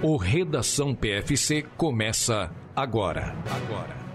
O Redação PFC começa agora. Agora.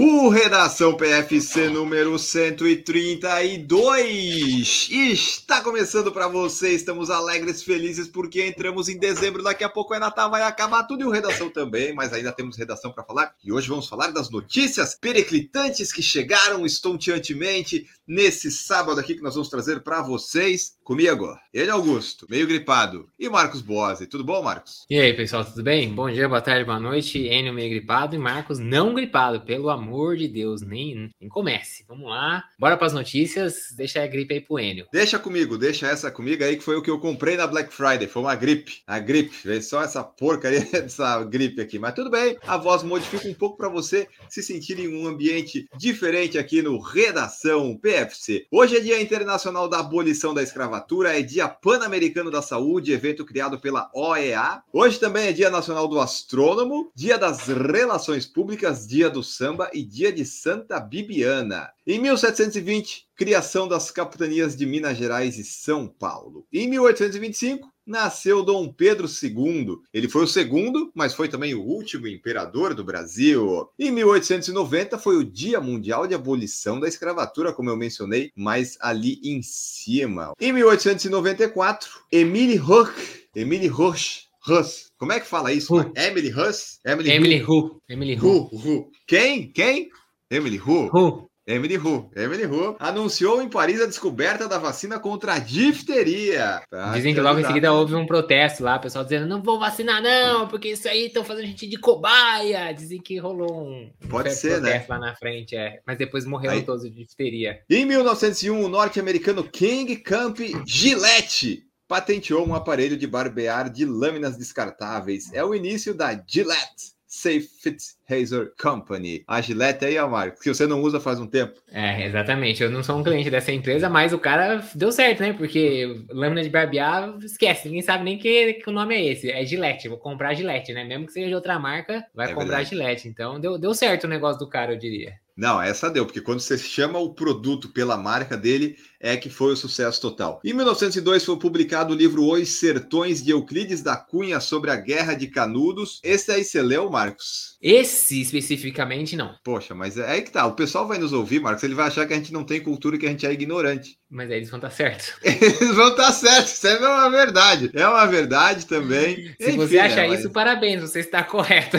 O Redação PFC número 132 está começando para você. Estamos alegres, felizes porque entramos em dezembro. Daqui a pouco é Natal, vai acabar tudo e o Redação também, mas ainda temos redação para falar. E hoje vamos falar das notícias periclitantes que chegaram estonteantemente nesse sábado aqui que nós vamos trazer para vocês. Comigo, ele Augusto, meio gripado, e Marcos Boase. Tudo bom, Marcos? E aí, pessoal, tudo bem? Bom dia, boa tarde, boa noite. Enio meio gripado e Marcos não gripado, pelo amor de Deus, nem, nem comece. Vamos lá, bora para as notícias, deixa a gripe aí pro Enio. Deixa comigo, deixa essa comigo aí, que foi o que eu comprei na Black Friday, foi uma gripe. A gripe, veio só essa porcaria dessa gripe aqui, mas tudo bem, a voz modifica um pouco para você se sentir em um ambiente diferente aqui no Redação PFC. Hoje é Dia Internacional da Abolição da Escravatura é Dia Pan-Americano da Saúde, evento criado pela OEA. Hoje também é Dia Nacional do Astrônomo, Dia das Relações Públicas, Dia do Samba e Dia de Santa Bibiana. Em 1720, criação das capitanias de Minas Gerais e São Paulo. Em 1825, nasceu Dom Pedro II. Ele foi o segundo, mas foi também o último imperador do Brasil. Em 1890 foi o Dia Mundial de Abolição da Escravatura, como eu mencionei, mais ali em cima. Em 1894, Emile Hoch, Emile Hoch, Huss. Como é que fala isso? Who. Emily Huss? Emily, Emily Who? Emily Who? Who, Who. Quem? Quem? Emily Who? Who? Emily Hu, Emily Hu anunciou em Paris a descoberta da vacina contra a difteria. Tá? Dizem que logo em seguida houve um protesto lá, o pessoal dizendo não vou vacinar não, porque isso aí estão fazendo gente de cobaia. Dizem que rolou um, Pode ser, né? lá na frente, é. Mas depois morreram aí... todos de difteria. Em 1901, o norte-americano King Camp Gillette patenteou um aparelho de barbear de lâminas descartáveis. É o início da Gillette Safe Fit Razor Company. A Gillette aí, ó, Marcos, que você não usa faz um tempo. É, exatamente. Eu não sou um cliente dessa empresa, mas o cara deu certo, né? Porque lâmina de barbear, esquece. Ninguém sabe nem que, que o nome é esse. É Gillette. Vou comprar Gillette, né? Mesmo que seja de outra marca, vai É comprar verdade. Gillette. Então, deu, deu certo o negócio do cara, eu diria. Não, essa deu, porque quando você chama o produto pela marca dele, é que foi o sucesso total. Em 1902 foi publicado o livro Os Sertões de Euclides da Cunha sobre a Guerra de Canudos. Esse aí você leu, Marcos? Esse especificamente, não. Poxa, mas é aí que tá. O pessoal vai nos ouvir, Marcos, ele vai achar que a gente não tem cultura e que a gente é ignorante. Mas aí eles vão estar certo. Eles vão estar certos, isso é uma verdade. É uma verdade também. Se Enfim, você né, achar mas isso, parabéns, você está correto.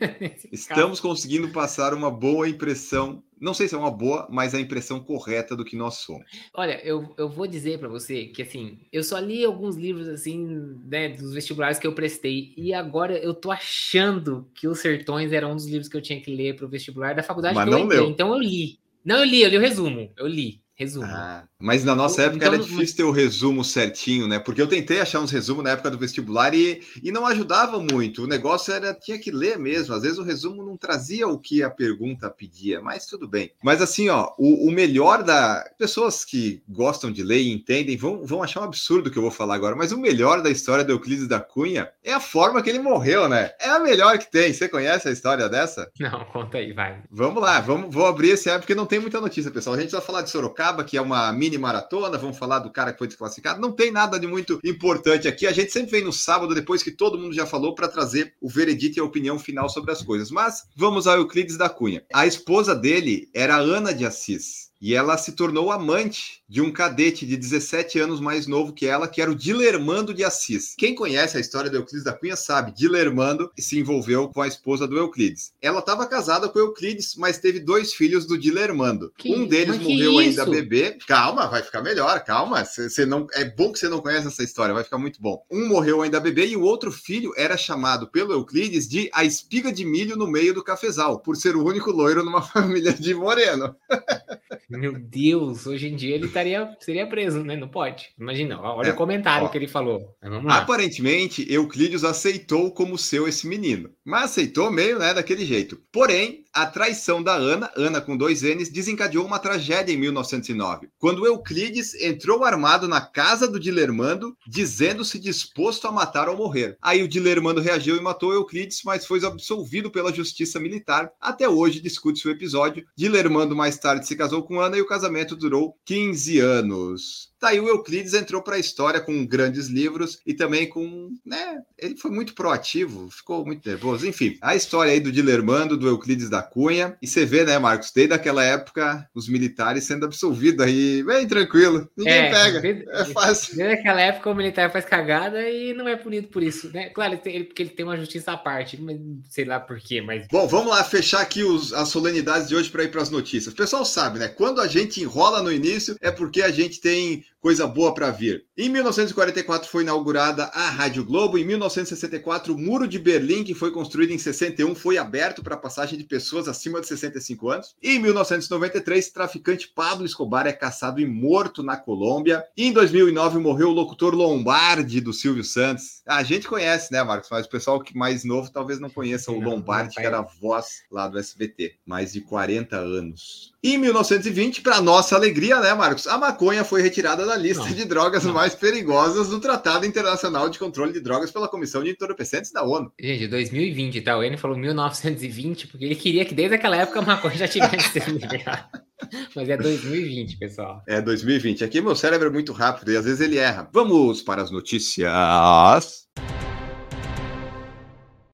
Estamos conseguindo passar uma boa impressão. Não sei se é uma boa, mas a impressão correta do que nós somos. Olha, eu, eu vou dizer pra você que, assim, eu só li alguns livros, assim, né, dos vestibulares que eu prestei, e agora eu tô achando que Os Sertões era um dos livros que eu tinha que ler pro vestibular da faculdade Mas que eu não entrei, então eu li. Não, eu li, eu li o resumo, eu li, resumo. Ah, mas na nossa Então, época era não- difícil ter o resumo certinho, né? Porque eu tentei achar uns resumos na época do vestibular e, e não ajudava muito. O negócio era tinha que ler mesmo. Às vezes o resumo não trazia o que a pergunta pedia, mas tudo bem. Mas assim, ó, o, o melhor da. Pessoas que gostam de ler e entendem vão, vão achar um absurdo o que eu vou falar agora, mas o melhor da história do Euclides da Cunha é a forma que ele morreu, né? É a melhor que tem. Você conhece a história dessa? Não, conta aí, vai. Vamos lá, vamos, vou abrir esse app porque não tem muita notícia, pessoal. A gente vai falar de Sorocaba, que é uma mini maratona, vamos falar do cara que foi desclassificado. Não tem nada de muito importante aqui. A gente sempre vem no sábado, depois que todo mundo já falou, para trazer o veredito e a opinião final sobre as coisas. Mas vamos ao Euclides da Cunha. A esposa dele era Ana de Assis. E ela se tornou amante de um cadete de 17 anos mais novo que ela, que era o Dilermando de Assis. Quem conhece a história do Euclides da Cunha sabe, Dilermando se envolveu com a esposa do Euclides. Ela estava casada com o Euclides, mas teve dois filhos do Dilermando. Que- um deles mas morreu ainda bebê. Calma, vai ficar melhor, calma. Cê, cê não, é bom que você não conhece essa história, vai ficar muito bom. Um morreu ainda bebê e o outro filho era chamado pelo Euclides de a espiga de milho no meio do cafezal, por ser o único loiro numa família de moreno. Meu Deus, hoje em dia ele estaria, seria preso, né? Não pode. Imagina, olha É, o comentário ó. que ele falou. Aparentemente, Euclides aceitou como seu esse menino, mas aceitou meio, né, daquele jeito. Porém, a traição da Ana, Ana com dois N's, desencadeou uma tragédia em 1909, quando Euclides entrou armado na casa do Dilermando, dizendo-se disposto a matar ou morrer. Aí o Dilermando reagiu e matou Euclides, mas foi absolvido pela justiça militar. Até hoje discute-se o episódio. Dilermando mais tarde se casou com Ana e o casamento durou 15 anos. Daí tá o Euclides entrou para a história com grandes livros e também com, né, ele foi muito proativo, ficou muito nervoso. Enfim, a história aí do Dilermando, do Euclides da Cunha, e você vê, né, Marcos, desde aquela época, os militares sendo absolvidos aí, bem tranquilo, ninguém é, pega, desde, é fácil. Desde aquela época o militar faz cagada e não é punido por isso, né? Claro, ele porque ele tem uma justiça à parte, mas sei lá por quê, mas... Bom, vamos lá fechar aqui os, as solenidades de hoje para ir para as notícias. O pessoal sabe, né, quando a gente enrola no início é porque a gente tem coisa boa para vir. Em 1944 foi inaugurada a Rádio Globo. Em 1964, o Muro de Berlim, que foi construído em 61, foi aberto para a passagem de pessoas acima de 65 anos. E em 1993, o traficante Pablo Escobar é caçado e morto na Colômbia. E em 2009 morreu o locutor Lombardi do Silvio Santos. A gente conhece, né, Marcos? Mas o pessoal que mais novo talvez não conheça o Lombardi, que era a voz lá do SBT. Mais de 40 anos. E em 1920, para nossa alegria, né, Marcos? A maconha foi retirada da lista não, de drogas não. Mais perigosas do Tratado Internacional de Controle de Drogas pela Comissão de Entorpecentes da ONU. Gente, 2020, tá? O N falou 1920, porque ele queria que desde aquela época a maconha já tivesse sido liberada. Mas é 2020, pessoal. É 2020. Aqui meu cérebro é muito rápido e às vezes ele erra. Vamos para as notícias.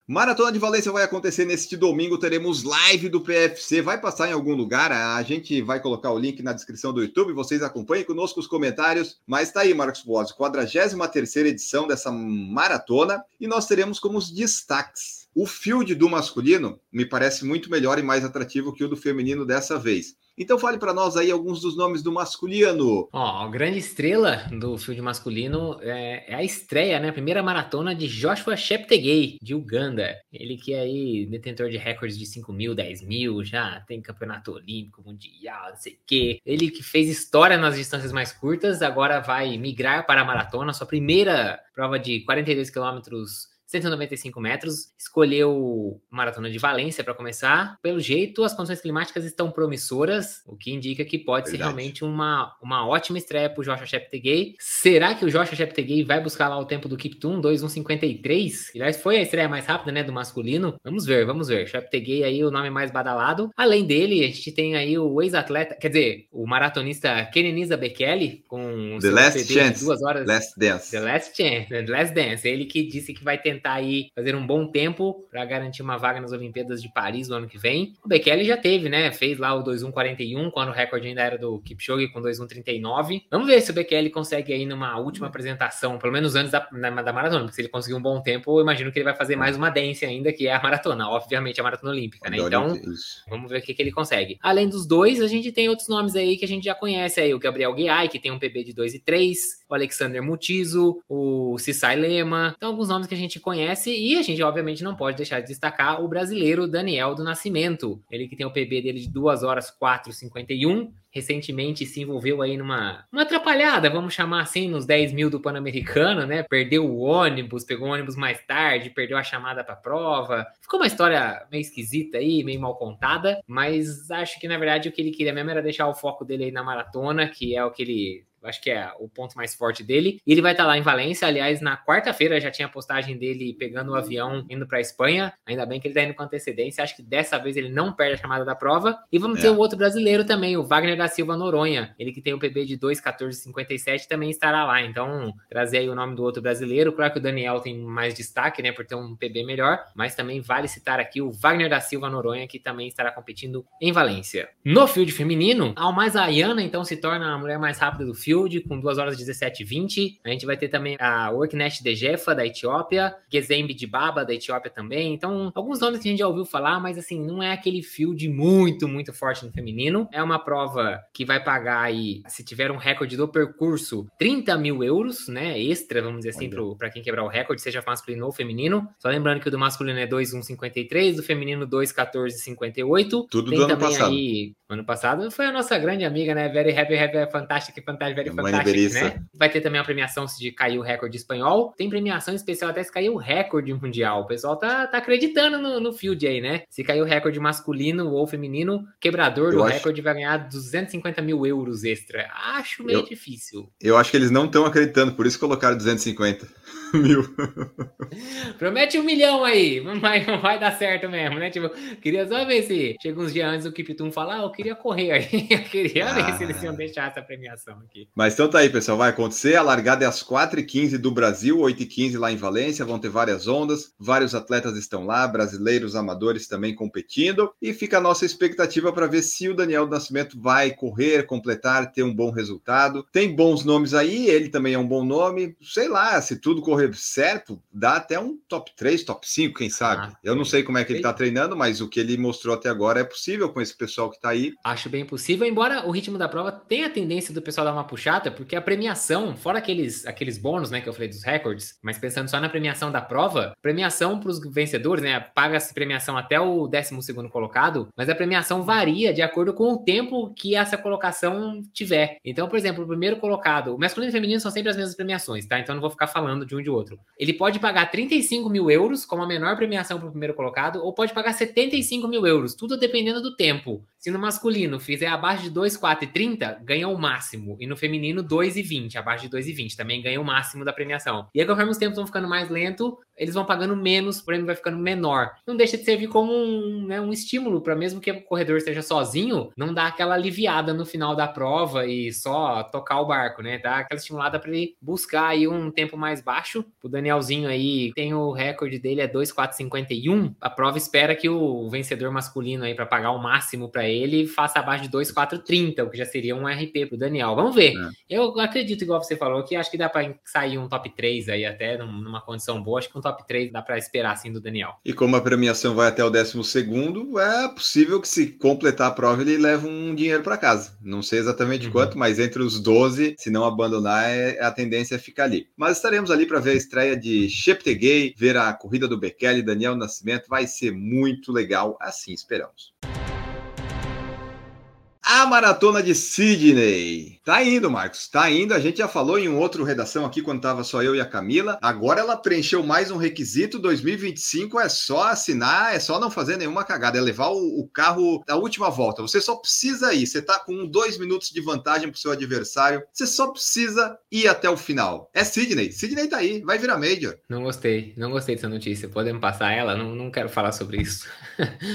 Maratona de Valência vai acontecer neste domingo. Teremos live do PFC. Vai passar em algum lugar? A gente vai colocar o link na descrição do YouTube. Vocês acompanhem conosco os comentários. Mas tá aí, Marcos Boas, 43 edição dessa maratona. E nós teremos como os destaques. O field do masculino me parece muito melhor e mais atrativo que o do feminino dessa vez. Então fale para nós aí alguns dos nomes do masculino. Ó, a grande estrela do field masculino é, é, a estreia, né? A primeira maratona de Joshua Cheptegei, de Uganda. Ele que é aí detentor de recordes de 5 mil, 10 mil, já tem campeonato olímpico, mundial, não sei o quê. Ele que fez história nas distâncias mais curtas, agora vai migrar para a maratona, sua primeira prova de 42 quilômetros 195 metros, escolheu Maratona de Valência para começar. Pelo jeito, as condições climáticas estão promissoras, o que indica que pode Verdade. ser realmente uma, uma ótima estreia para o Joshua Cheptegei. Será que o Joshua Cheptegei vai buscar lá o tempo do Kiptoon, 2.153? Aliás, foi a estreia mais rápida, né, do masculino. Vamos ver, vamos ver. Cheptegei aí o nome mais badalado. Além dele, a gente tem aí o ex-atleta, quer dizer, o maratonista Kenenisa Bekele com The Last Chance. duas horas. Last Dance. The Last Chance, The Last Dance. Ele que disse que vai tentar tentar aí fazer um bom tempo para garantir uma vaga nas Olimpíadas de Paris no ano que vem. O Bekele já teve, né? Fez lá o 2.141, quando o recorde ainda era do Kipchoge com 2.139. Vamos ver se o Bekele consegue aí numa última apresentação, pelo menos antes da, da maratona, porque se ele conseguir um bom tempo, eu imagino que ele vai fazer mais uma dance ainda, que é a maratona, obviamente a maratona olímpica, né? Então, vamos ver o que, que ele consegue. Além dos dois, a gente tem outros nomes aí que a gente já conhece aí, o Gabriel Guiai, que tem um PB de 2 e 3, Alexander Mutizo, o Cissai Lema. Então, alguns nomes que a gente conhece e a gente, obviamente, não pode deixar de destacar o brasileiro Daniel do Nascimento. Ele que tem o PB dele de 2 horas 4,51 recentemente se envolveu aí numa uma atrapalhada, vamos chamar assim, nos 10 mil do Pan-Americano, né? Perdeu o ônibus, pegou o ônibus mais tarde, perdeu a chamada para prova. Ficou uma história meio esquisita aí, meio mal contada, mas acho que na verdade o que ele queria mesmo era deixar o foco dele aí na maratona, que é o que ele acho que é o ponto mais forte dele. E ele vai estar tá lá em Valência. Aliás, na quarta-feira já tinha a postagem dele pegando o avião indo para a Espanha. Ainda bem que ele está indo com antecedência. Acho que dessa vez ele não perde a chamada da prova. E vamos é. ter o outro brasileiro também, o Wagner da Silva Noronha. Ele que tem o PB de 2,1457 também estará lá. Então, trazer aí o nome do outro brasileiro. Claro que o Daniel tem mais destaque, né, por ter um PB melhor. Mas também vale citar aqui o Wagner da Silva Noronha, que também estará competindo em Valência. No field feminino, ao mais a Ayana, então, se torna a mulher mais rápida do field Field com 2 horas 17 e 20. A gente vai ter também a Worknet de Jefa, da Etiópia, Gezembe de Baba, da Etiópia também. Então, alguns nomes que a gente já ouviu falar, mas assim, não é aquele field muito, muito forte no feminino. É uma prova que vai pagar aí, se tiver um recorde do percurso, 30 mil euros, né? Extra, vamos dizer assim, para quem quebrar o recorde, seja masculino ou feminino. Só lembrando que o do masculino é 2,153, do feminino 2,1458. Tudo Tem do ano passado. Aí, ano passado foi a nossa grande amiga, né? Very Happy, Happy, Fantastic, Fantastic, Very Fantastic, né? Vai ter também a premiação se cair o recorde espanhol. Tem premiação especial até se cair o recorde mundial. O pessoal tá, tá acreditando no, no field aí, né? Se cair o recorde masculino ou feminino, quebrador eu do acho... recorde vai ganhar 250 mil euros extra. Acho meio eu, difícil. Eu acho que eles não estão acreditando, por isso colocaram 250 mil. Promete um milhão aí, mas não vai dar certo mesmo, né? Tipo, queria só ver se chega uns dias antes o Kiptum falar, ah, eu queria correr aí. Eu queria ah. ver se eles iam deixar essa premiação aqui. Mas então tá aí, pessoal, vai acontecer. A largada é às 4h15 do Brasil, 8h15 lá em Valência. Vão ter várias ondas, vários atletas estão lá, brasileiros, amadores também competindo. E fica a nossa expectativa para ver se o Daniel do Nascimento vai correr, completar, ter um bom resultado. Tem bons nomes aí, ele também é um bom nome. Sei lá, se tudo correr certo, dá até um top 3, top 5, quem sabe. Ah, Eu não sei como é que ele está treinando, mas o que ele mostrou até agora é possível com esse pessoal que está aí. Acho bem possível, embora o ritmo da prova tenha a tendência do pessoal dar uma puxada, porque a premiação, fora aqueles, aqueles bônus, né, que eu falei dos recordes, mas pensando só na premiação da prova, premiação para os vencedores, né, paga-se premiação até o 12 colocado, mas a premiação varia de acordo com o tempo que essa colocação tiver. Então, por exemplo, o primeiro colocado, o masculino e o feminino são sempre as mesmas premiações, tá? Então não vou ficar falando de um de outro. Ele pode pagar 35 mil euros como a menor premiação para o primeiro colocado, ou pode pagar 75 mil euros, tudo dependendo do tempo. Se no masculino fizer abaixo de 2, 4 e 30, ganha o máximo. E no feminino, 2 e 20, abaixo de 2 e 20, também ganha o máximo da premiação. E aí, conforme os tempos vão ficando mais lento, eles vão pagando menos, o prêmio vai ficando menor. Não deixa de servir como um, né, um estímulo para mesmo que o corredor esteja sozinho, não dar aquela aliviada no final da prova e só tocar o barco, né? Dar aquela estimulada para ele buscar aí um tempo mais baixo. O Danielzinho aí tem o recorde dele é 2,451. A prova espera que o vencedor masculino aí para pagar o máximo para ele faça abaixo de 2,430, o que já seria um RP pro Daniel. Vamos ver. É. Eu acredito igual você falou que acho que dá para sair um top 3 aí até numa condição boa, acho que um top 3 dá para esperar assim do Daniel. E como a premiação vai até o 12 é possível que se completar a prova ele leve um dinheiro para casa. Não sei exatamente uhum. quanto, mas entre os 12, se não abandonar, é, a tendência é ficar ali. Mas estaremos ali para ver a estreia de Cheptegei, ver a corrida do Bekele, Daniel Nascimento, vai ser muito legal, assim esperamos. A maratona de Sydney. Tá indo, Marcos. Tá indo. A gente já falou em um outro redação aqui quando tava só eu e a Camila. Agora ela preencheu mais um requisito. 2025 é só assinar, é só não fazer nenhuma cagada, é levar o, o carro da última volta. Você só precisa ir. Você tá com dois minutos de vantagem pro seu adversário. Você só precisa ir até o final. É Sydney. Sydney tá aí. Vai virar Major. Não gostei. Não gostei dessa notícia. Podemos passar ela? Não, não quero falar sobre isso.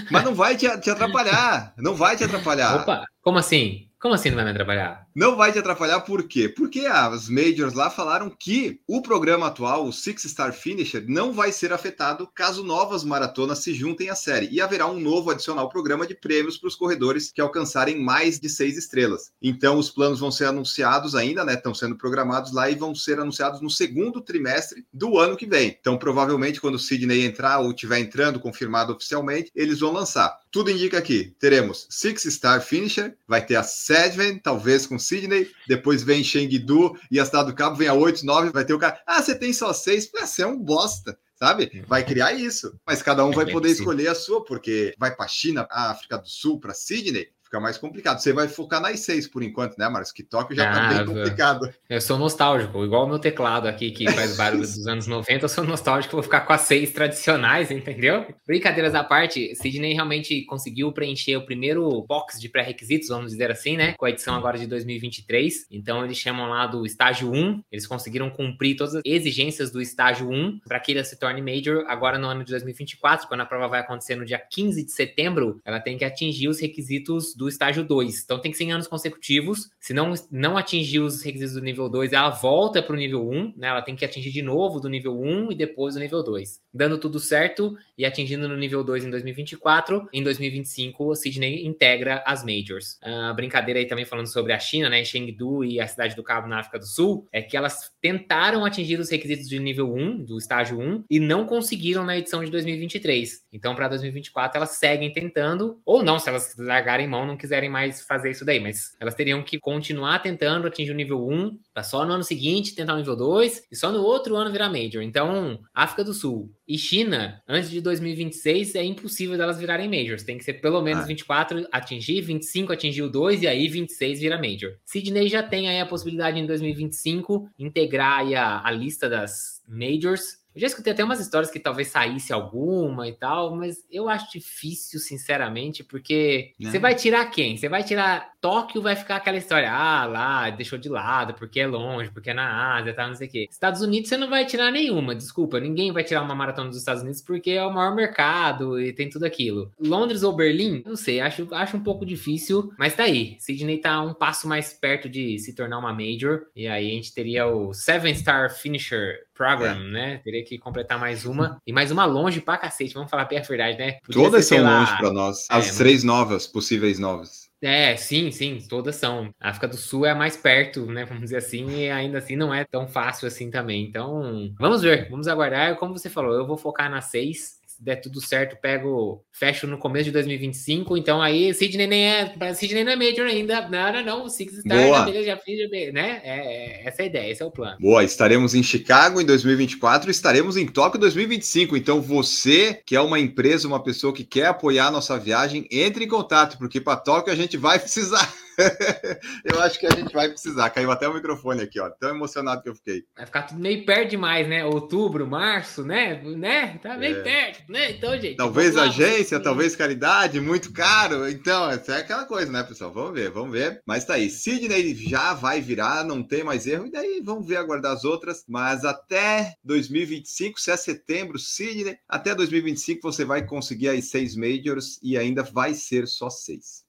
Mas não vai te, te atrapalhar. Não vai te atrapalhar. Opa, como assim? Como assim não vai me atrapalhar? Não vai te atrapalhar por quê? Porque as majors lá falaram que o programa atual, o Six Star Finisher, não vai ser afetado caso novas maratonas se juntem à série. E haverá um novo adicional programa de prêmios para os corredores que alcançarem mais de seis estrelas. Então os planos vão ser anunciados ainda, né? Estão sendo programados lá e vão ser anunciados no segundo trimestre do ano que vem. Então, provavelmente, quando o Sidney entrar ou estiver entrando confirmado oficialmente, eles vão lançar. Tudo indica aqui: teremos Six Star Finisher, vai ter a Sedven, talvez com Sydney, depois vem Chengdu e a Cidade do Cabo vem a 8, 9, vai ter o cara. Ah, você tem só seis? Você é um bosta sabe? Vai criar isso. Mas cada um vai poder escolher a sua, porque vai para a China, África do Sul, para Sydney, fica mais complicado. Você vai focar nas seis por enquanto, né, Marcos? Que Tóquio já tá ah, bem complicado. Eu sou nostálgico, igual o meu teclado aqui, que faz barulho dos anos 90, eu sou nostálgico, vou ficar com as seis tradicionais, entendeu? Brincadeiras à parte, Sidney realmente conseguiu preencher o primeiro box de pré-requisitos, vamos dizer assim, né? Com a edição agora de 2023. Então, eles chamam lá do estágio 1, eles conseguiram cumprir todas as exigências do estágio 1 para que ele se torne Major agora no ano de 2024, quando a prova vai acontecer no dia 15 de setembro, ela tem que atingir os requisitos do estágio 2. Então tem que ser em anos consecutivos. Se não, não atingir os requisitos do nível 2, ela volta para o nível 1, um, né? Ela tem que atingir de novo do nível 1 um, e depois do nível 2. Dando tudo certo e atingindo no nível 2 em 2024, em 2025 o Sydney integra as Majors. A brincadeira aí também falando sobre a China, né? Chengdu e a cidade do Cabo na África do Sul, é que elas tentaram atingir os requisitos de nível 1, do estágio 1, e não conseguiram na edição de 2023. Então, para 2024, elas seguem tentando, ou não, se elas largarem mão, não quiserem mais fazer isso daí, mas elas teriam que continuar tentando atingir o nível 1, para só no ano seguinte tentar o nível 2 e só no outro ano virar Major. Então, África do Sul e China, antes de 2026, é impossível delas virarem Majors. Tem que ser pelo menos ah. 24 atingir, 25 atingir o 2 e aí 26 vira Major. Sydney já tem aí a possibilidade em 2025 integrar aí a, a lista das Majors eu já escutei até umas histórias que talvez saísse alguma e tal, mas eu acho difícil, sinceramente, porque você né? vai tirar quem? Você vai tirar Tóquio, vai ficar aquela história, ah, lá, deixou de lado, porque é longe, porque é na Ásia, tal, não sei o quê. Estados Unidos você não vai tirar nenhuma, desculpa, ninguém vai tirar uma maratona dos Estados Unidos porque é o maior mercado e tem tudo aquilo. Londres ou Berlim? Não sei, acho, acho um pouco difícil, mas tá aí. Sydney tá um passo mais perto de se tornar uma major, e aí a gente teria o Seven Star Finisher Program, é. né? Teria que completar mais uma. E mais uma longe pra cacete, vamos falar bem a verdade, né? Podia Todas ser, são lá... longe para nós. As é, três novas, possíveis novas. É, sim, sim, todas são. A África do Sul é a mais perto, né? Vamos dizer assim, e ainda assim não é tão fácil assim também. Então, vamos ver, vamos aguardar. Como você falou, eu vou focar na seis der tudo certo, pego, fecho no começo de 2025. Então aí Sidney nem é, Sidney não é Major ainda. Não, não, não. O Six Star já fiz, né? É, é, essa é a ideia, esse é o plano. Boa, estaremos em Chicago em 2024, estaremos em Tóquio em 2025. Então você, que é uma empresa, uma pessoa que quer apoiar a nossa viagem, entre em contato, porque para Tóquio a gente vai precisar. eu acho que a gente vai precisar. Caiu até o microfone aqui, ó. Tão emocionado que eu fiquei. Vai ficar tudo meio perto demais, né? Outubro, março, né? né? Tá meio é. perto, né? Então, gente. Talvez agência, talvez caridade, muito caro. Então, essa é aquela coisa, né, pessoal? Vamos ver, vamos ver. Mas tá aí. Sidney já vai virar, não tem mais erro. E daí vamos ver aguardar as outras. Mas até 2025, se é setembro, Sidney, até 2025 você vai conseguir aí seis majors e ainda vai ser só seis.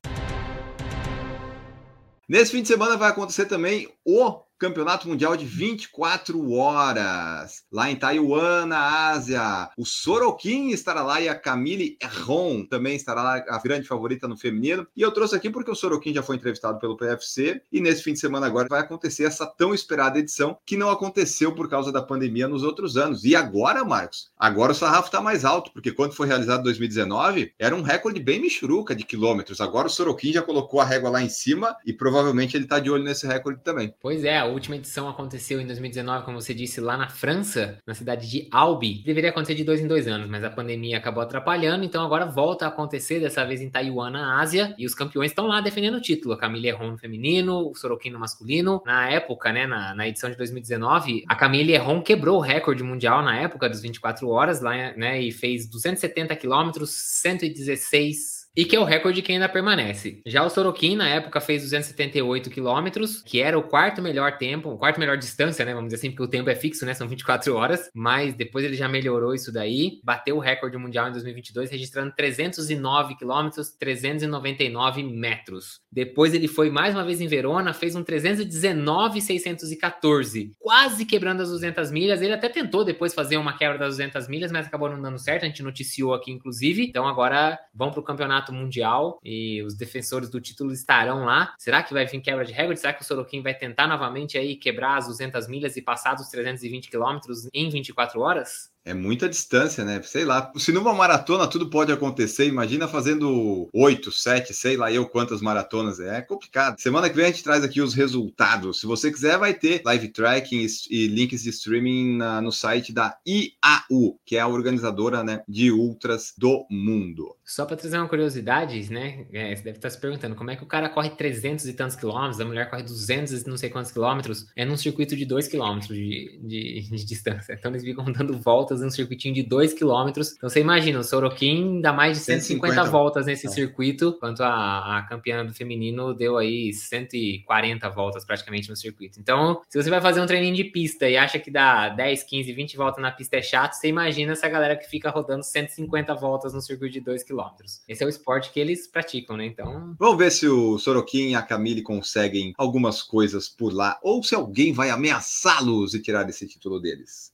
Nesse fim de semana vai acontecer também o Campeonato Mundial de 24 horas, lá em Taiwan, na Ásia. O Sorokin estará lá e a Camille Erron também estará lá, a grande favorita no feminino. E eu trouxe aqui porque o Sorokin já foi entrevistado pelo PFC e nesse fim de semana agora vai acontecer essa tão esperada edição que não aconteceu por causa da pandemia nos outros anos. E agora, Marcos, agora o sarrafo está mais alto, porque quando foi realizado em 2019, era um recorde bem michuruca de quilômetros. Agora o Sorokin já colocou a régua lá em cima e provavelmente ele está de olho nesse recorde também. Pois é, última edição aconteceu em 2019, como você disse, lá na França, na cidade de Albi. Deveria acontecer de dois em dois anos, mas a pandemia acabou atrapalhando, então agora volta a acontecer, dessa vez em Taiwan, na Ásia, e os campeões estão lá defendendo o título. A Camille Herron no feminino, o Sorokin no masculino. Na época, né, na, na edição de 2019, a Camille Herron quebrou o recorde mundial na época dos 24 horas, lá, né, e fez 270 quilômetros, 116 e que é o recorde que ainda permanece. Já o Sorokin, na época, fez 278 quilômetros, que era o quarto melhor tempo, o quarto melhor distância, né? Vamos dizer assim, porque o tempo é fixo, né? São 24 horas, mas depois ele já melhorou isso daí, bateu o recorde mundial em 2022, registrando 309 quilômetros, 399 metros. Depois ele foi mais uma vez em Verona, fez um 319,614, quase quebrando as 200 milhas. Ele até tentou depois fazer uma quebra das 200 milhas, mas acabou não dando certo. A gente noticiou aqui, inclusive. Então agora vão para o campeonato campeonato mundial e os defensores do título estarão lá. Será que vai vir quebra de recorde? Será que o Sorokin vai tentar novamente aí quebrar as 200 milhas e passar dos 320 quilômetros em 24 horas? É muita distância, né? Sei lá. Se numa maratona tudo pode acontecer, imagina fazendo oito, sete, sei lá eu quantas maratonas. É complicado. Semana que vem a gente traz aqui os resultados. Se você quiser, vai ter live tracking e links de streaming no site da IAU, que é a organizadora né, de ultras do mundo. Só para trazer uma curiosidade, né? É, você deve estar se perguntando como é que o cara corre 300 e tantos quilômetros, a mulher corre 200 e não sei quantos quilômetros, é num circuito de 2 quilômetros de, de, de distância. Então eles ficam dando volta voltas um circuitinho de 2 km. Então você imagina, o Sorokin dá mais de 150, 150 voltas nesse é. circuito, enquanto a, a campeã do feminino deu aí 140 voltas praticamente no circuito. Então, se você vai fazer um treininho de pista e acha que dá 10, 15, 20 voltas na pista é chato, você imagina essa galera que fica rodando 150 voltas no circuito de 2 km. Esse é o esporte que eles praticam, né? Então. Vamos ver se o Sorokin e a Camille conseguem algumas coisas por lá, ou se alguém vai ameaçá-los e tirar esse título deles.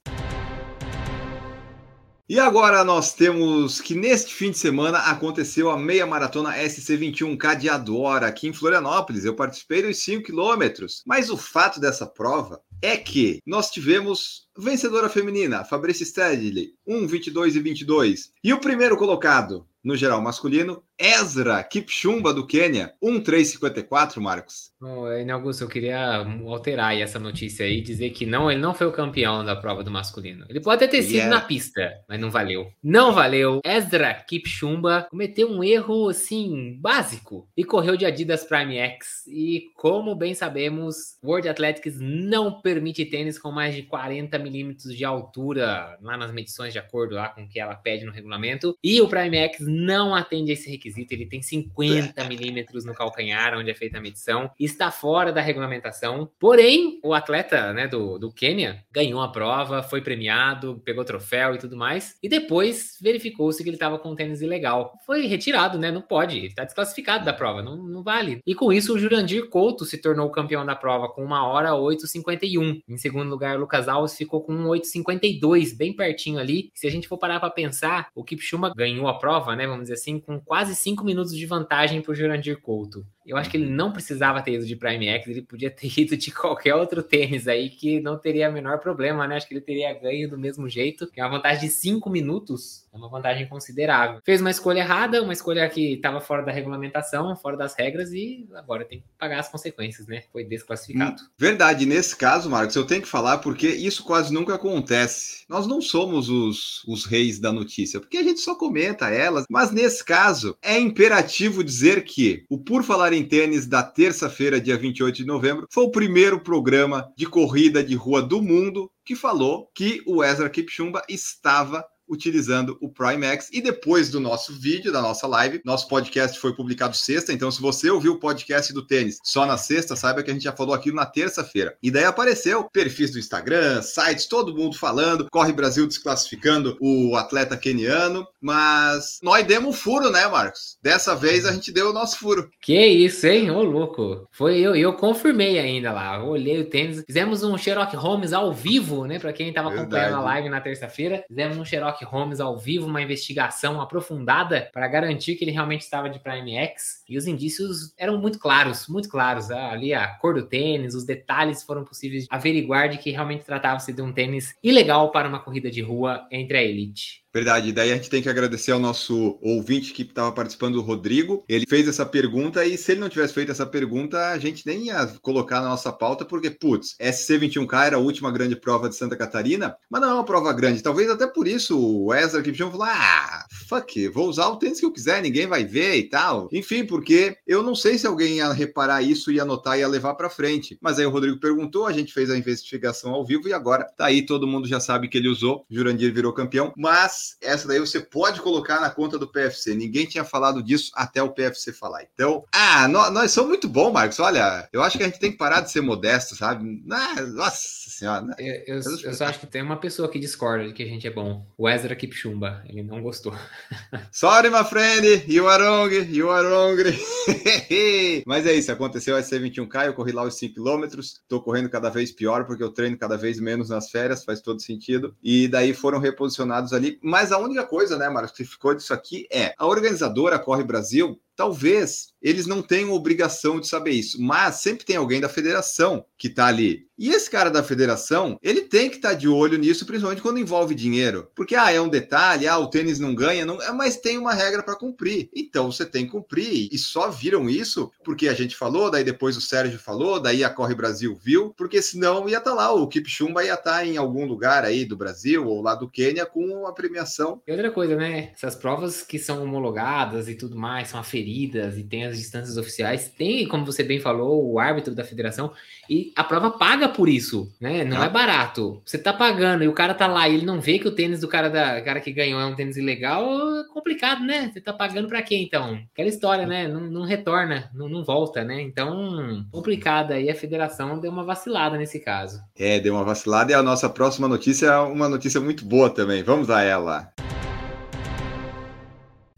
E agora nós temos que neste fim de semana aconteceu a meia maratona SC21K de Adora aqui em Florianópolis. Eu participei dos 5 quilômetros, mas o fato dessa prova é que nós tivemos vencedora feminina, Fabrícia Stedley, 1, 22 e 22. E o primeiro colocado, no geral masculino, Ezra Kipchumba do Quênia, 1,354, Marcos. Oh, Augusto, eu queria alterar essa notícia aí, dizer que não, ele não foi o campeão da prova do masculino. Ele pode até ter sido yeah. na pista, mas não valeu. Não valeu. Ezra Kipchumba cometeu um erro, assim, básico e correu de Adidas Prime X. E como bem sabemos, World Athletics não permite tênis com mais de 40 milímetros de altura lá nas medições, de acordo lá com o que ela pede no regulamento. E o Prime X não atende a esse requisito, ele tem 50 milímetros no calcanhar, onde é feita a medição. Está fora da regulamentação. Porém, o atleta né, do, do Quênia ganhou a prova, foi premiado, pegou troféu e tudo mais. E depois verificou-se que ele estava com um tênis ilegal. Foi retirado, né? Não pode, está desclassificado da prova, não, não vale. E com isso, o Jurandir Couto se tornou campeão da prova com uma hora 8,51. Em segundo lugar, o Lucas Alves ficou com 8,52, bem pertinho ali. Se a gente for parar para pensar, o Kipchuma ganhou a prova, né? Vamos dizer assim, com quase 5 minutos de vantagem para o Jurandir Couto. Eu acho que ele não precisava ter ido de Prime X, ele podia ter ido de qualquer outro tênis aí que não teria o menor problema, né? Acho que ele teria ganho do mesmo jeito. É uma vantagem de 5 minutos, é uma vantagem considerável. Fez uma escolha errada, uma escolha que estava fora da regulamentação, fora das regras e agora tem que pagar as consequências, né? Foi desclassificado. Hum, verdade, nesse caso, Marcos, eu tenho que falar porque isso quase nunca acontece. Nós não somos os, os reis da notícia, porque a gente só comenta elas, mas nesse caso é imperativo dizer que o Por Falar em Tênis da terça-feira, dia 28 de novembro, foi o primeiro programa de corrida de rua do mundo que falou que o Ezra Kipchumba estava utilizando o Primex. E depois do nosso vídeo, da nossa live, nosso podcast foi publicado sexta. Então, se você ouviu o podcast do tênis só na sexta, saiba que a gente já falou aquilo na terça-feira. E daí apareceu perfis do Instagram, sites, todo mundo falando. Corre Brasil desclassificando o atleta keniano. Mas nós demos um furo, né, Marcos? Dessa vez a gente deu o nosso furo. Que isso, hein? Ô, louco. Foi eu, eu confirmei ainda lá. Olhei o tênis. Fizemos um Sherlock Holmes ao vivo, né? Para quem estava acompanhando a live na terça-feira. Fizemos um Sherlock Sherlock Holmes ao vivo, uma investigação aprofundada para garantir que ele realmente estava de Prime X. E os indícios eram muito claros, muito claros. Ah, ali a cor do tênis, os detalhes foram possíveis averiguar de que realmente tratava-se de um tênis ilegal para uma corrida de rua entre a elite. Verdade. Daí a gente tem que agradecer ao nosso ouvinte que estava participando, o Rodrigo. Ele fez essa pergunta e se ele não tivesse feito essa pergunta, a gente nem ia colocar na nossa pauta, porque, putz, SC21K era a última grande prova de Santa Catarina, mas não é uma prova grande. Talvez até por isso o Ezra Kipchumba falou: ah, fuck, vou usar o tênis que eu quiser, ninguém vai ver e tal. Enfim, porque eu não sei se alguém ia reparar isso, ia anotar e ia levar para frente. Mas aí o Rodrigo perguntou, a gente fez a investigação ao vivo e agora tá aí, todo mundo já sabe que ele usou. Jurandir virou campeão, mas essa daí você pode colocar na conta do PFC. Ninguém tinha falado disso até o PFC falar. Então, ah, nós, nós somos muito bom, Marcos. Olha, eu acho que a gente tem que parar de ser modesto, sabe? Ah, nossa senhora. Né? Eu, eu, eu, só acho que tem uma pessoa que discorda de que a gente é bom. O Ezra Kipchumba. Ele não gostou. Sorry, my friend. You are wrong. You are wrong. Mas é isso. Aconteceu a SC21K. Eu corri lá os 5 km. Tô correndo cada vez pior porque eu treino cada vez menos nas férias. Faz todo sentido. E daí foram reposicionados ali. Mas a única coisa, né, Marcos, que ficou disso aqui é a organizadora Corre Brasil talvez eles não tenham obrigação de saber isso, mas sempre tem alguém da federação que está ali. E esse cara da federação, ele tem que estar tá de olho nisso, principalmente quando envolve dinheiro. Porque, ah, é um detalhe, ah, o tênis não ganha, não... É, mas tem uma regra para cumprir. Então você tem que cumprir. E só viram isso porque a gente falou, daí depois o Sérgio falou, daí a Corre Brasil viu, porque senão ia estar tá lá, o Kipchumba ia estar tá em algum lugar aí do Brasil ou lá do Quênia com a premiação. E outra coisa, né? Essas provas que são homologadas e tudo mais, são aferidas e tem as distâncias oficiais, tem, como você bem falou, o árbitro da federação, e a prova paga por isso, né? Não é barato. Você tá pagando e o cara tá lá e ele não vê que o tênis do cara da cara que ganhou é um tênis ilegal, é complicado, né? Você tá pagando para quê então? Aquela história, né? Não, não retorna, não, não, volta, né? Então, complicada aí a federação deu uma vacilada nesse caso. É, deu uma vacilada e a nossa próxima notícia é uma notícia muito boa também. Vamos a ela.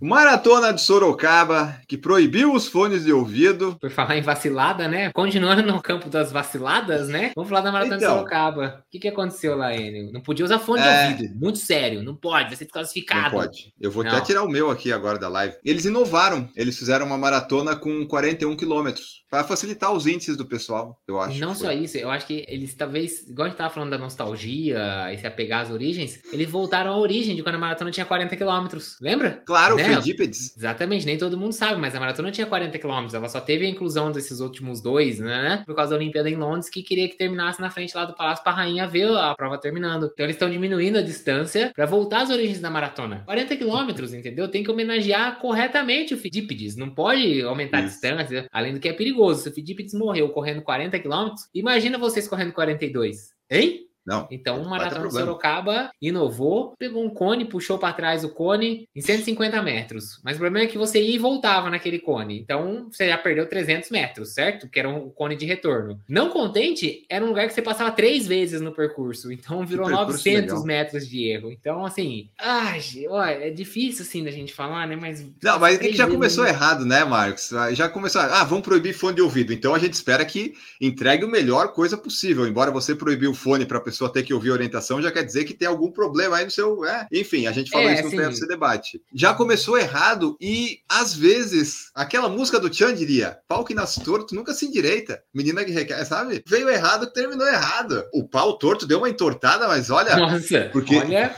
Maratona de Sorocaba, que proibiu os fones de ouvido. Por falar em vacilada, né? Continuando no campo das vaciladas, né? Vamos falar da Maratona então, de Sorocaba. O que, que aconteceu lá, Enio? Não podia usar fone é... de ouvido. Muito sério. Não pode, vai ser desclassificado. Não pode. Eu vou não. até tirar o meu aqui agora da live. Eles inovaram. Eles fizeram uma maratona com 41 quilômetros. Para facilitar os índices do pessoal, eu acho. Não só isso, eu acho que eles talvez, igual a gente tava falando da nostalgia e se apegar às origens, eles voltaram à origem de quando a maratona tinha 40 quilômetros. Lembra? Claro, né? Fedípedes. Exatamente, nem todo mundo sabe, mas a maratona tinha 40 quilômetros, ela só teve a inclusão desses últimos dois, né? Por causa da Olimpíada em Londres, que queria que terminasse na frente lá do Palácio para a rainha ver a prova terminando. Então eles estão diminuindo a distância para voltar às origens da maratona. 40 quilômetros, entendeu? Tem que homenagear corretamente o Fedípedes, não pode aumentar Isso. a distância, além do que é perigoso. Se o Fedípedes morreu correndo 40 quilômetros, imagina vocês correndo 42. Hein? Não. Então, o Maratona de Sorocaba inovou, pegou um cone, puxou para trás o cone em 150 metros. Mas o problema é que você ia e voltava naquele cone. Então, você já perdeu 300 metros, certo? Que era um cone de retorno. Não contente, era um lugar que você passava três vezes no percurso. Então, virou 900 legal. metros de erro. Então, assim, ai, olha, é difícil assim da gente falar, né? Mas. Não, mas é já começou errado, né, Marcos? Já começou. Ah, vamos proibir fone de ouvido. Então, a gente espera que entregue o melhor coisa possível. Embora você proibiu o fone para pessoa pessoa ter que ouvir orientação, já quer dizer que tem algum problema aí no seu. É. Enfim, a gente falou é, isso no PFC Debate. Já começou errado e, às vezes, aquela música do Tchan diria: pau que nasce torto nunca se endireita. Menina que requer, sabe? Veio errado, terminou errado. O pau torto deu uma entortada, mas olha. Nossa, porque... olha.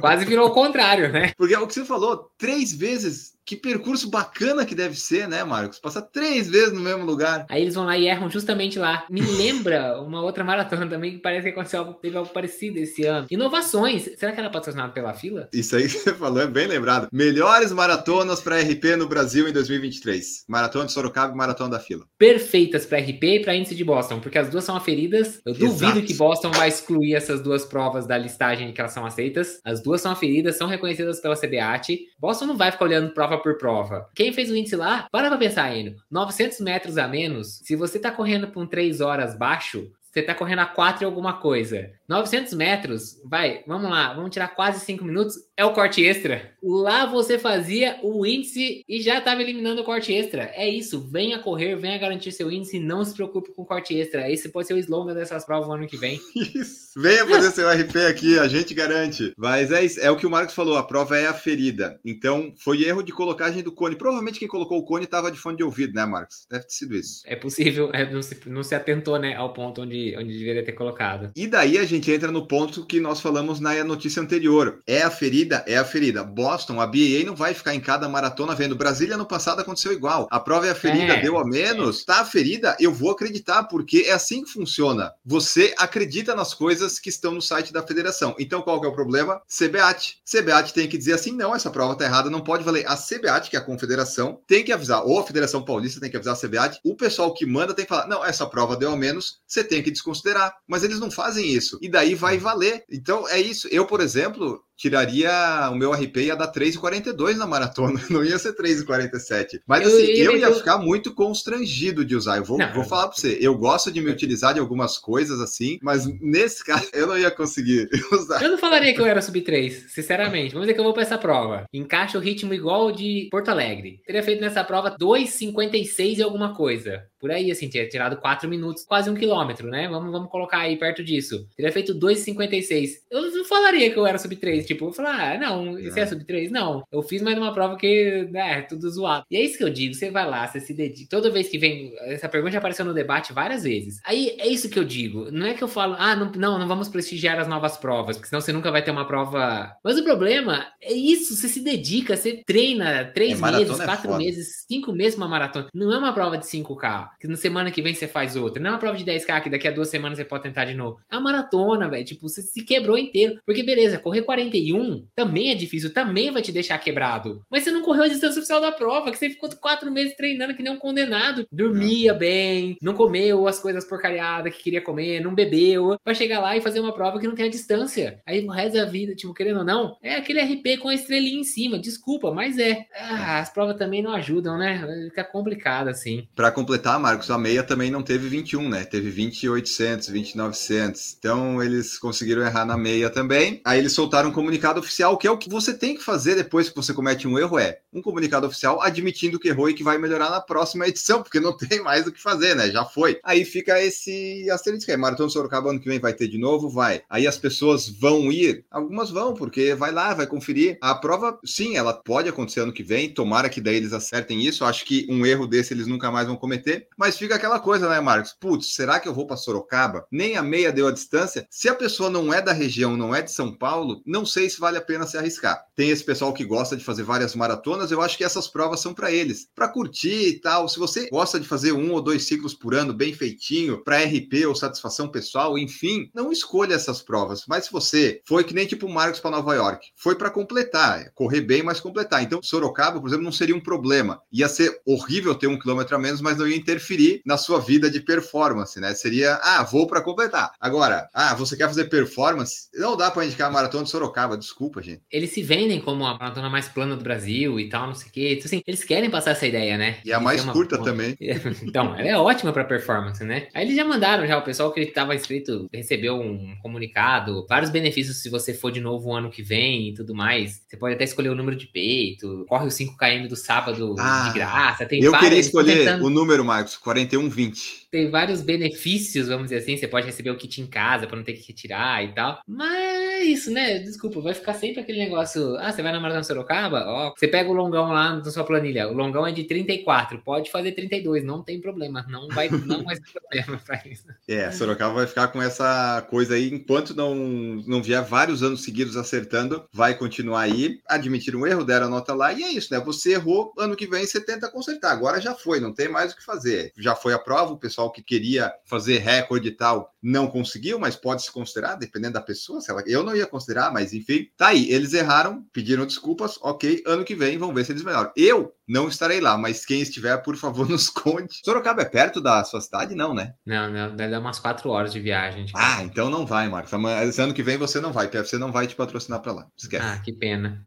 Quase virou o contrário, né? Porque é o que você falou, três vezes que percurso bacana que deve ser, né, Marcos? Passar três vezes no mesmo lugar. Aí eles vão lá e erram justamente lá. Me lembra uma outra maratona também que parece que aconteceu algo, teve algo parecido esse ano. Inovações. Será que era patrocinado pela fila? Isso aí que você falou é bem lembrado. Melhores maratonas para RP no Brasil em 2023. Maratona de Sorocaba e Maratona da Fila. Perfeitas para RP e para índice de Boston, porque as duas são aferidas. Eu Exato. duvido que Boston vai excluir essas duas provas da listagem que elas são aceitas. As duas são aferidas, são reconhecidas pela CBAT. Boston não vai ficar olhando prova prova por prova. Quem fez o índice lá, para pra pensar, Eno. 900 metros a menos, se você tá correndo com 3 horas baixo, você tá correndo a 4 e alguma coisa. 900 metros, vai, vamos lá, vamos tirar quase 5 minutos, é o corte extra. Lá você fazia o índice e já estava eliminando o corte extra. É isso, venha correr, venha garantir seu índice, não se preocupe com o corte extra. Esse pode ser o slogan dessas provas no ano que vem. Isso, venha fazer seu RP aqui, a gente garante. Mas é, isso, é o que o Marcos falou, a prova é a ferida. Então, foi erro de colocagem do cone. Provavelmente quem colocou o cone estava de fone de ouvido, né, Marcos? Deve ter sido isso. É possível, é, não, se, não se atentou né, ao ponto onde, onde deveria ter colocado. E daí a gente entra no ponto que nós falamos na notícia anterior. É a ferida? É a ferida. Boston, a BAA não vai ficar em cada maratona vendo. Brasília no passado aconteceu igual. A prova é a ferida, é. deu a menos. Tá a ferida, eu vou acreditar, porque é assim que funciona. Você acredita nas coisas que estão no site da federação. Então qual que é o problema? CBAT. CBAT tem que dizer assim: não, essa prova tá errada, não pode valer. A CBAT, que é a confederação, tem que avisar, ou a Federação Paulista tem que avisar a CBAT, o pessoal que manda tem que falar: não, essa prova deu a menos, você tem que desconsiderar. Mas eles não fazem isso. E daí vai valer. Então é isso. Eu, por exemplo, tiraria o meu RP ia dar 3,42 na maratona, não ia ser 3,47. Mas assim, eu, eu ia ficar muito constrangido de usar. Eu vou, vou falar para você, eu gosto de me utilizar de algumas coisas assim, mas nesse caso eu não ia conseguir usar. Eu não falaria que eu era sub 3, sinceramente. Vamos dizer que eu vou para essa prova. Encaixa o ritmo igual de Porto Alegre. Teria feito nessa prova 2,56 e alguma coisa. Por aí, assim, teria tirado 4 minutos, quase um quilômetro, né? Vamos, vamos colocar aí perto disso. Teria feito 2,56. Eu não falaria que eu era sub 3 Tipo, falar, ah, não, isso é, é sub 3? Não. Eu fiz mais uma prova que né, é tudo zoado. E é isso que eu digo, você vai lá, você se dedica. Toda vez que vem, essa pergunta já apareceu no debate várias vezes. Aí é isso que eu digo. Não é que eu falo, ah, não, não, não vamos prestigiar as novas provas, porque senão você nunca vai ter uma prova. Mas o problema é isso, você se dedica, você treina três é, meses, é quatro é meses, cinco meses uma maratona. Não é uma prova de 5K, que na semana que vem você faz outra. Não é uma prova de 10K, que daqui a duas semanas você pode tentar de novo. É uma maratona, velho. Tipo, você se quebrou inteiro. Porque beleza, correr 40 41 também é difícil, também vai te deixar quebrado. Mas você não correu a distância oficial da prova, que você ficou quatro meses treinando que nem um condenado. Dormia bem, não comeu as coisas porcariadas que queria comer, não bebeu. Vai chegar lá e fazer uma prova que não tem a distância. Aí o resto da vida, tipo, querendo ou não, é aquele RP com a estrelinha em cima. Desculpa, mas é. Ah, as provas também não ajudam, né? Fica complicado assim. Para completar, Marcos, a meia também não teve 21, né? Teve 20,800, 20,900. Então eles conseguiram errar na meia também. Aí eles soltaram como comunicado oficial, que é o que você tem que fazer depois que você comete um erro, é um comunicado oficial admitindo que errou e que vai melhorar na próxima edição, porque não tem mais o que fazer, né? Já foi. Aí fica esse asterisco aí. Maratona Sorocaba ano que vem vai ter de novo? Vai. Aí as pessoas vão ir? Algumas vão, porque vai lá, vai conferir. A prova, sim, ela pode acontecer ano que vem, tomara que daí eles acertem isso. Acho que um erro desse eles nunca mais vão cometer. Mas fica aquela coisa, né, Marcos? Putz, será que eu vou para Sorocaba? Nem a meia deu a distância. Se a pessoa não é da região, não é de São Paulo, não sei se vale a pena se arriscar. Tem esse pessoal que gosta de fazer várias maratonas, eu acho que essas provas são para eles, para curtir e tal. Se você gosta de fazer um ou dois ciclos por ano bem feitinho, para RP ou satisfação pessoal, enfim, não escolha essas provas. Mas se você foi que nem tipo Marcos para Nova York, foi para completar, correr bem, mas completar. Então, Sorocaba, por exemplo, não seria um problema. Ia ser horrível ter um quilômetro a menos, mas não ia interferir na sua vida de performance, né? Seria, ah, vou para completar. Agora, ah, você quer fazer performance? Não dá para indicar a maratona de Sorocaba, desculpa, gente. Eles se vendem como a maratona mais plana do Brasil e tal, não sei o quê. Então, assim, eles querem passar essa ideia, né? E a mais uma... curta também. então, ela é ótima para performance, né? Aí eles já mandaram já o pessoal que estava inscrito recebeu um comunicado, vários benefícios se você for de novo o ano que vem e tudo mais. Você pode até escolher o número de peito, corre os 5 km do sábado ah, de graça. Tem eu várias, queria escolher tentando... o número, Marcos, 4120 tem vários benefícios, vamos dizer assim. Você pode receber o kit em casa para não ter que retirar e tal. Mas é isso, né? Desculpa, vai ficar sempre aquele negócio. Ah, você vai na Maratona Sorocaba? Ó, você pega o longão lá na sua planilha. O longão é de 34, pode fazer 32, não tem problema. Não vai, não vai ter problema para isso. É, Sorocaba vai ficar com essa coisa aí enquanto não, não vier vários anos seguidos acertando, vai continuar aí. Admitir um erro, deram a nota lá e é isso, né? Você errou, ano que vem você tenta consertar. Agora já foi, não tem mais o que fazer. Já foi a prova, o pessoal pessoal que queria fazer recorde e tal não conseguiu, mas pode se considerar, dependendo da pessoa. Se ela... Eu não ia considerar, mas enfim, tá aí. Eles erraram, pediram desculpas, ok. Ano que vem, vamos ver se eles melhoram. Eu não estarei lá, mas quem estiver, por favor, nos conte. Sorocaba é perto da sua cidade? Não, né? Não, não deve dar umas quatro horas de viagem. Tipo. Ah, então não vai, Marcos. Esse ano que vem você não vai, PFC não vai te patrocinar para lá. Esquece. Ah, que pena.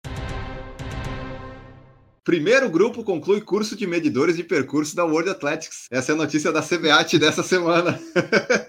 Primeiro grupo conclui curso de medidores de percurso da World Athletics. Essa é a notícia da CBAT dessa semana.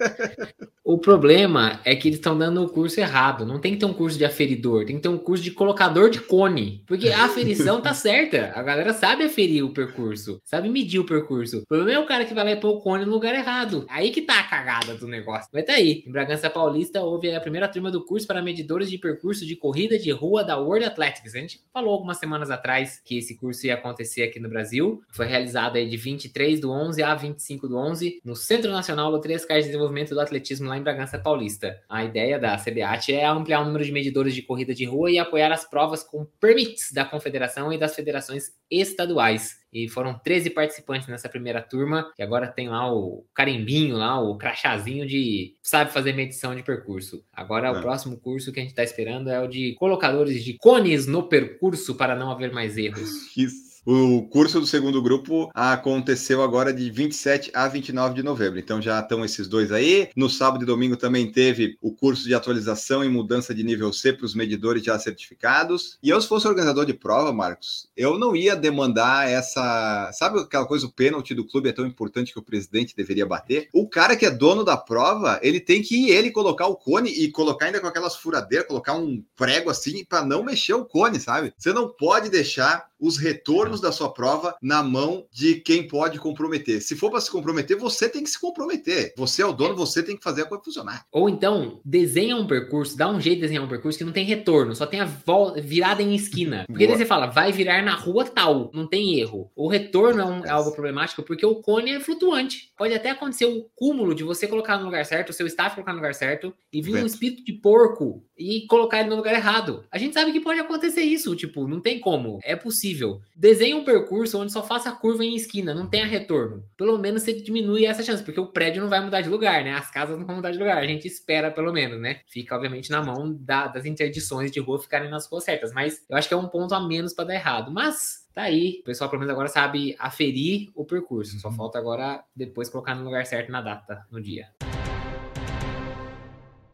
O problema é que eles estão dando o curso errado. Não tem que ter um curso de aferidor, tem que ter um curso de colocador de cone. Porque a aferição tá certa. A galera sabe aferir o percurso, sabe medir o percurso. O problema é o cara que vai lá e pôr o cone no lugar errado. Aí que tá a cagada do negócio. Mas tá aí. Em Bragança Paulista houve a primeira turma do curso para medidores de percurso de corrida de rua da World Athletics. A gente falou algumas semanas atrás que esse curso ia acontecer aqui no Brasil. Foi realizado aí de 23 do 11 a 25 do 11 no Centro Nacional Loterias Cais de Desenvolvimento do Atletismo lá em Bragança Paulista. A ideia da CBAT é ampliar o número de medidores de corrida de rua e apoiar as provas com permits da confederação e das federações estaduais. E foram 13 participantes nessa primeira turma, que agora tem lá o carimbinho, lá o crachazinho de sabe fazer medição de percurso. Agora é. o próximo curso que a gente está esperando é o de colocadores de cones no percurso para não haver mais erros. Isso. O curso do segundo grupo aconteceu agora de 27 a 29 de novembro. Então já estão esses dois aí. No sábado e domingo também teve o curso de atualização e mudança de nível C para os medidores já certificados. E eu, se fosse organizador de prova, Marcos, eu não ia demandar essa. Sabe aquela coisa, o pênalti do clube é tão importante que o presidente deveria bater? O cara que é dono da prova, ele tem que ir ele colocar o cone e colocar ainda com aquelas furadeiras, colocar um prego assim para não mexer o cone, sabe? Você não pode deixar os retornos da sua prova na mão de quem pode comprometer. Se for para se comprometer, você tem que se comprometer. Você é o dono, você tem que fazer a coisa funcionar. Ou então, desenha um percurso, dá um jeito de desenhar um percurso que não tem retorno, só tem a volta, virada em esquina. Porque daí você fala, vai virar na rua tal, não tem erro. O retorno é, um, é algo problemático porque o cone é flutuante. Pode até acontecer o cúmulo de você colocar no lugar certo, o seu staff colocar no lugar certo, e vir um espírito de porco e colocar ele no lugar errado. A gente sabe que pode acontecer isso, tipo, não tem como. É possível. Desenhe um percurso onde só faça curva em esquina, não tenha retorno. Pelo menos você diminui essa chance, porque o prédio não vai mudar de lugar, né? As casas não vão mudar de lugar. A gente espera, pelo menos, né? Fica, obviamente, na mão da, das interdições de rua ficarem nas ruas certas. Mas eu acho que é um ponto a menos para dar errado. Mas tá aí. O pessoal, pelo menos, agora sabe aferir o percurso. Só falta agora depois colocar no lugar certo na data, no dia.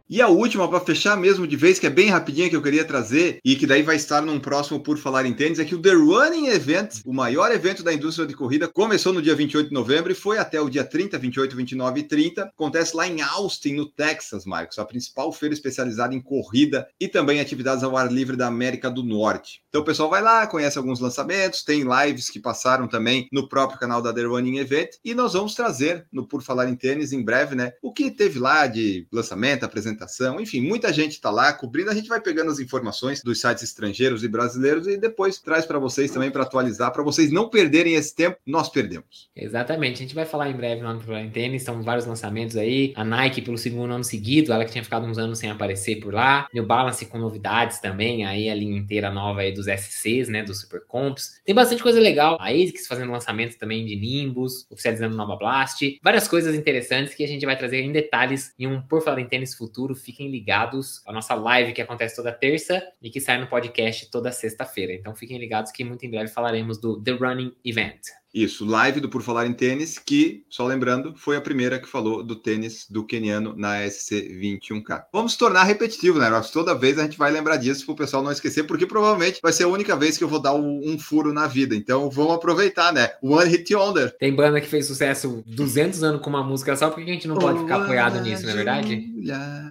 E a última, para fechar mesmo de vez, que é bem rapidinha que eu queria trazer, e que daí vai estar num próximo Por Falar em Tênis, é que o The Running Event, o maior evento da indústria de corrida, começou no dia 28 de novembro e foi até o dia 30, 28, 29 e 30. Acontece lá em Austin, no Texas, Marcos, a principal feira especializada em corrida e também atividades ao ar livre da América do Norte. Então o pessoal vai lá, conhece alguns lançamentos, tem lives que passaram também no próprio canal da The Running Event, e nós vamos trazer no Por Falar em Tênis em breve, né, o que teve lá de lançamento, apresentação apresentação, enfim, muita gente está lá cobrindo. A gente vai pegando as informações dos sites estrangeiros e brasileiros e depois traz para vocês também para atualizar, para vocês não perderem esse tempo. Nós perdemos. Exatamente. A gente vai falar em breve lá no Pro Tênis. São vários lançamentos aí. A Nike pelo segundo ano seguido, ela que tinha ficado uns anos sem aparecer por lá. New Balance com novidades também, aí a linha inteira nova aí dos SCs, né, dos Super Comps. Tem bastante coisa legal. A ASICS fazendo lançamentos também de Nimbus, oficializando Nova Blast. Várias coisas interessantes que a gente vai trazer em detalhes em um Por Falar em Tênis Futuro. Fiquem ligados à nossa live que acontece toda terça e que sai no podcast toda sexta-feira. Então fiquem ligados que muito em breve falaremos do The Running Event. Isso, live do Por Falar em Tênis, que, só lembrando, foi a primeira que falou do tênis do keniano na SC21K. Vamos tornar repetitivo, né? Mas toda vez a gente vai lembrar disso para o pessoal não esquecer, porque provavelmente vai ser a única vez que eu vou dar um furo na vida. Então vamos aproveitar, né? One Hit Wonder. Tem banda que fez sucesso 200 anos com uma música só, porque a gente não pode ficar apoiado nisso, não é verdade?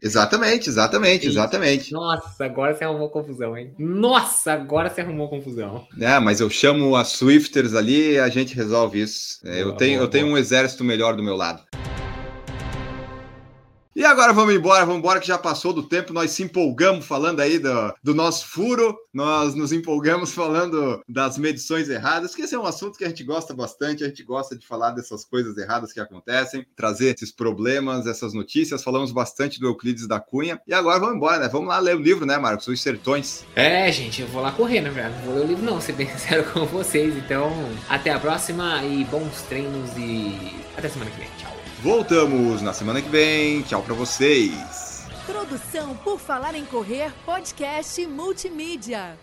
Exatamente, exatamente, exatamente. Nossa, agora você arrumou confusão, hein? Nossa, agora você arrumou confusão. É, mas eu chamo as Swifters ali, a gente resolve isso. Eu tenho, eu tenho um exército melhor do meu lado. E agora vamos embora, vamos embora que já passou do tempo, nós se empolgamos falando aí do, do nosso furo, nós nos empolgamos falando das medições erradas, que esse é um assunto que a gente gosta bastante, a gente gosta de falar dessas coisas erradas que acontecem, trazer esses problemas, essas notícias, falamos bastante do Euclides da Cunha, e agora vamos embora, né? Vamos lá ler o livro, né, Marcos? Os Sertões. É, gente, eu vou lá correr, na verdade, não vou ler o livro não, ser bem sincero com vocês, então até a próxima e bons treinos e até semana que vem, tchau. Voltamos na semana que vem. Tchau para vocês. Produção por Falar em Correr, podcast multimídia.